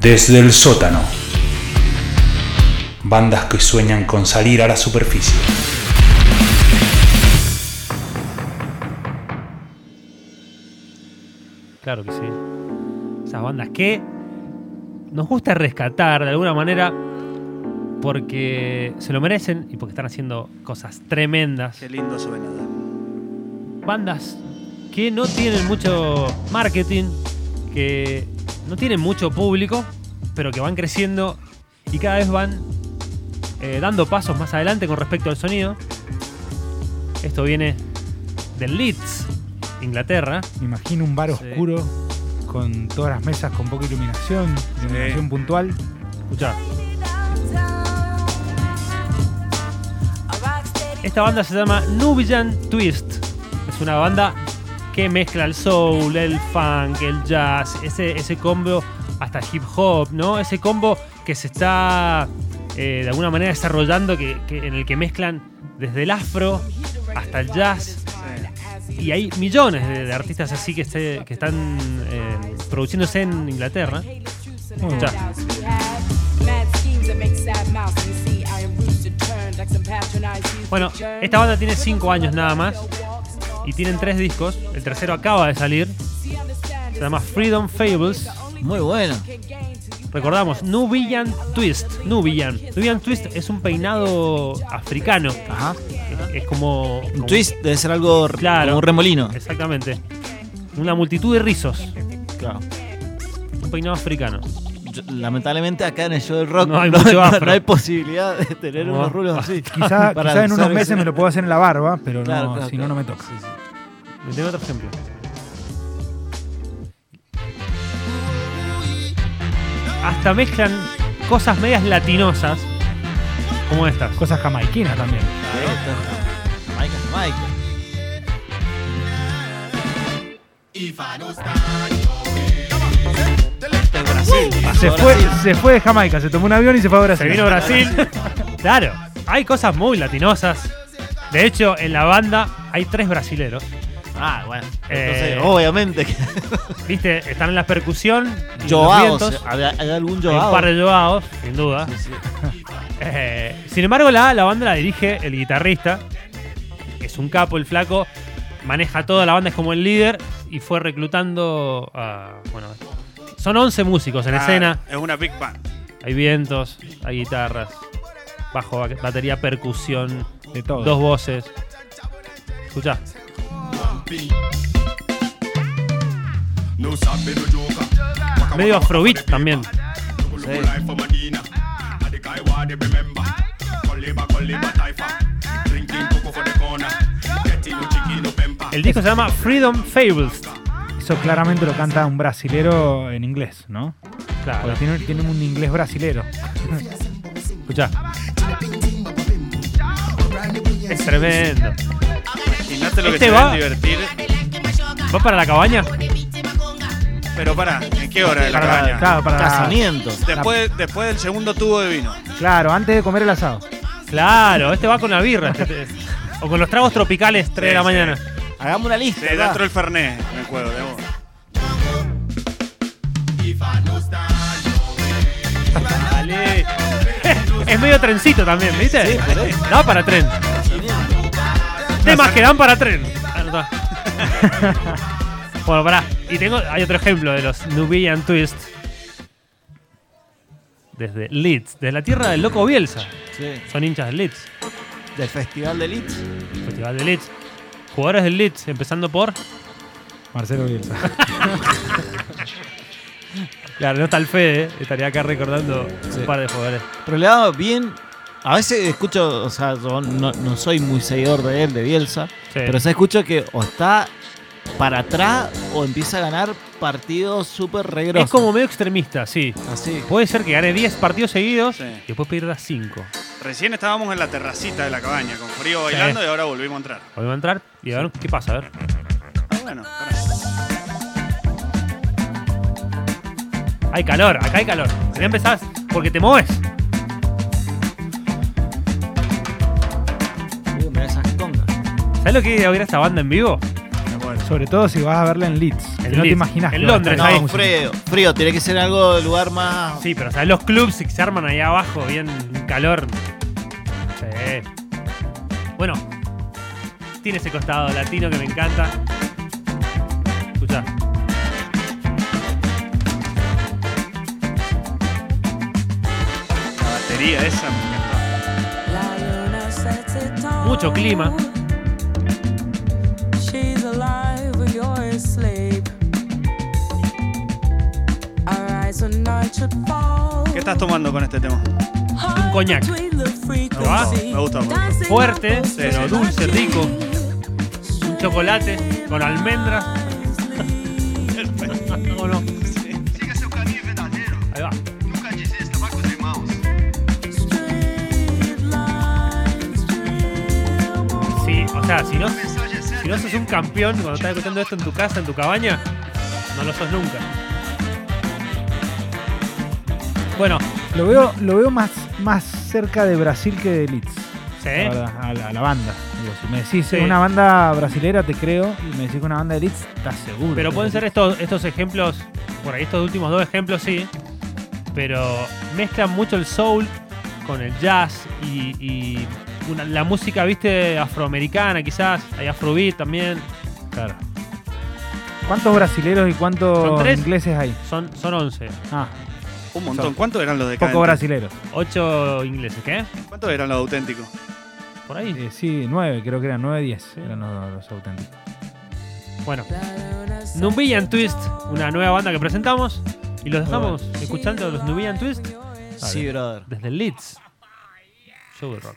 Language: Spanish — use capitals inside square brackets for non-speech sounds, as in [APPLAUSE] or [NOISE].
Desde el sótano. Bandas que sueñan con salir a la superficie. Claro que sí. Esas bandas que nos gusta rescatar de alguna manera porque se lo merecen y porque están haciendo cosas tremendas. Qué lindo suena. Bandas que no tienen mucho marketing, que no tienen mucho público, pero que van creciendo y cada vez van eh, dando pasos más adelante con respecto al sonido. Esto viene del Leeds, Inglaterra. Me imagino un bar Sí. oscuro con todas las mesas con poca iluminación, iluminación puntual. Escuchá. Esta banda se llama Nubian Twist. Es una banda que mezcla el soul, el funk, el jazz, ese, ese combo hasta hip hop, ¿no? Ese combo que se está eh, de alguna manera desarrollando, que, que- en el que mezclan desde el afro hasta el jazz. Y hay millones de, de artistas así que, se- que están eh, produciéndose en Inglaterra. Bueno, esta banda tiene 5 años nada más y tienen 3 discos. El tercero acaba de salir. Se llama Freedom Fables. Muy bueno. Recordamos, Nubian Twist. Nubian. Nubian Twist es un peinado africano. Ajá. Es, es como, Un twist debe ser algo Claro. como un remolino. Exactamente. Una multitud de rizos. Claro. Un peinado africano. Lamentablemente acá en el show del rock No hay mucho afro. no hay posibilidad de tener No. unos rulos así. Quizá, [LAUGHS] Para quizá en unos meses ese- me lo puedo hacer en la barba, pero Claro, no, claro, si no, claro. no me toca. Sí, sí. Me tengo otro ejemplo. Hasta mezclan cosas medias latinosas. Como estas. Cosas jamaiquinas también. Jamaica, Jamaica. Se fue, se fue de Jamaica, se tomó un avión y se fue a Brasil. Se vino a Brasil. [LAUGHS] claro, hay cosas muy latinosas. De hecho, en la banda hay tres brasileros. Ah, bueno. Eh, Entonces, obviamente que. [LAUGHS] ¿Viste? Están en la percusión. Joao, vientos. ¿hay, hay algún Hay un Joao? par de Joaos, sin duda. [LAUGHS] Eh, sin embargo, la, la banda la dirige el guitarrista. Es un capo, el flaco. Maneja toda la banda, es como el líder. Y fue reclutando a. Bueno, son 11 músicos en Ah, escena. Es una big band. Hay vientos, hay guitarras, bajo, ba- batería, percusión, De todo. dos voces. Escucha. Medio afrobeat también. El disco se llama Freedom Fables. Eso claramente lo canta un brasilero en inglés, ¿no? Claro, Porque tiene, tiene un inglés brasilero. [LAUGHS] escucha. Es tremendo. Imagínate lo que Este se va- deben divertir. ¿Va para la cabaña? Pero pará, ¿en qué hora de la Para- cabaña? claro, para Casamiento. Después, después del segundo tubo de vino. Claro, antes de comer el asado. Claro, este va con la birra. este- este- o con los tragos tropicales 3 de la Sí, mañana. Hagamos una lista. Sí, acá. dentro del Fernet el juego. de. Dale. [LAUGHS] Es medio trencito también, ¿viste? Sí. Da para tren. Temas que dan para tren. Bueno, pará. Y tengo. Hay otro ejemplo de los Nubian Twist. Desde Leeds, desde la tierra del loco Bielsa. Sí. Son hinchas del Leeds, Del Festival de Leeds. Festival de Leeds. Jugadores del Leeds, empezando por. Marcelo Bielsa. [LAUGHS] Claro, no está el Fede, ¿eh? estaría acá recordando Sí. un par de jugadores. Pero le da bien. A veces escucho, o sea, yo no, no soy muy seguidor de él, de Bielsa, Sí. pero se escucho que o está para atrás o empieza a ganar partidos súper regrosos. Es como medio extremista, sí. así. Puede ser que gane 10 partidos seguidos Sí. y después pierda 5. Recién estábamos en la terracita de la cabaña con frío bailando Sí. y ahora volvimos a entrar. Volvemos a entrar y a ver qué pasa, a ver. Ah, bueno, Hay calor, acá hay calor. Ya empezás porque te mueves. Uh, mirá esas congas. ¿Sabes lo que es oír a esta banda en vivo? Sobre todo si vas a verla en Leeds. En no te Leeds, imaginas. en Londres, ahí. No, frío, frío, tiene que ser algo de lugar más. Sí, pero ¿sabes los clubs que se arman ahí abajo, bien calor? Sí. Bueno, tiene ese costado latino que me encanta. Batería esa me encantó. Mucho clima. ¿Qué estás tomando con este tema? Un coñac. ¿No va? Me gusta mucho. Fuerte, Sí, pero sí. dulce, rico. Un chocolate con almendras. [LAUGHS] ¿O [LAUGHS] no? Si no, si no sos un campeón cuando estás escuchando esto en tu casa, en tu cabaña, no lo sos nunca. Bueno, Lo veo, lo veo más, más cerca de Brasil que de Leeds. sí. a, la, a la banda. Digo, si me decís Sí. una banda brasilera, te creo. Y me decís que una banda de Leeds, estás seguro. Pero pueden ser estos, estos ejemplos, por ahí estos últimos dos ejemplos sí, pero mezclan mucho el soul con el jazz y, y una- la música, viste, afroamericana quizás, hay afrobeat también. Claro. ¿Cuántos brasileros y Son cuántos tres. ingleses hay? son, son 11, Ah, Un montón. ¿Cuántos eran los de poco brasileros. 8 ingleses, ¿qué? ¿Cuántos eran los auténticos? Por ahí. Eh, sí, nueve, creo que eran nueve, diez. Eran los, los auténticos. Bueno, Nubian Twist, una nueva banda que presentamos y los dejamos escuchando los Nubian Twist Sí, brother. desde Leeds. Show de rock.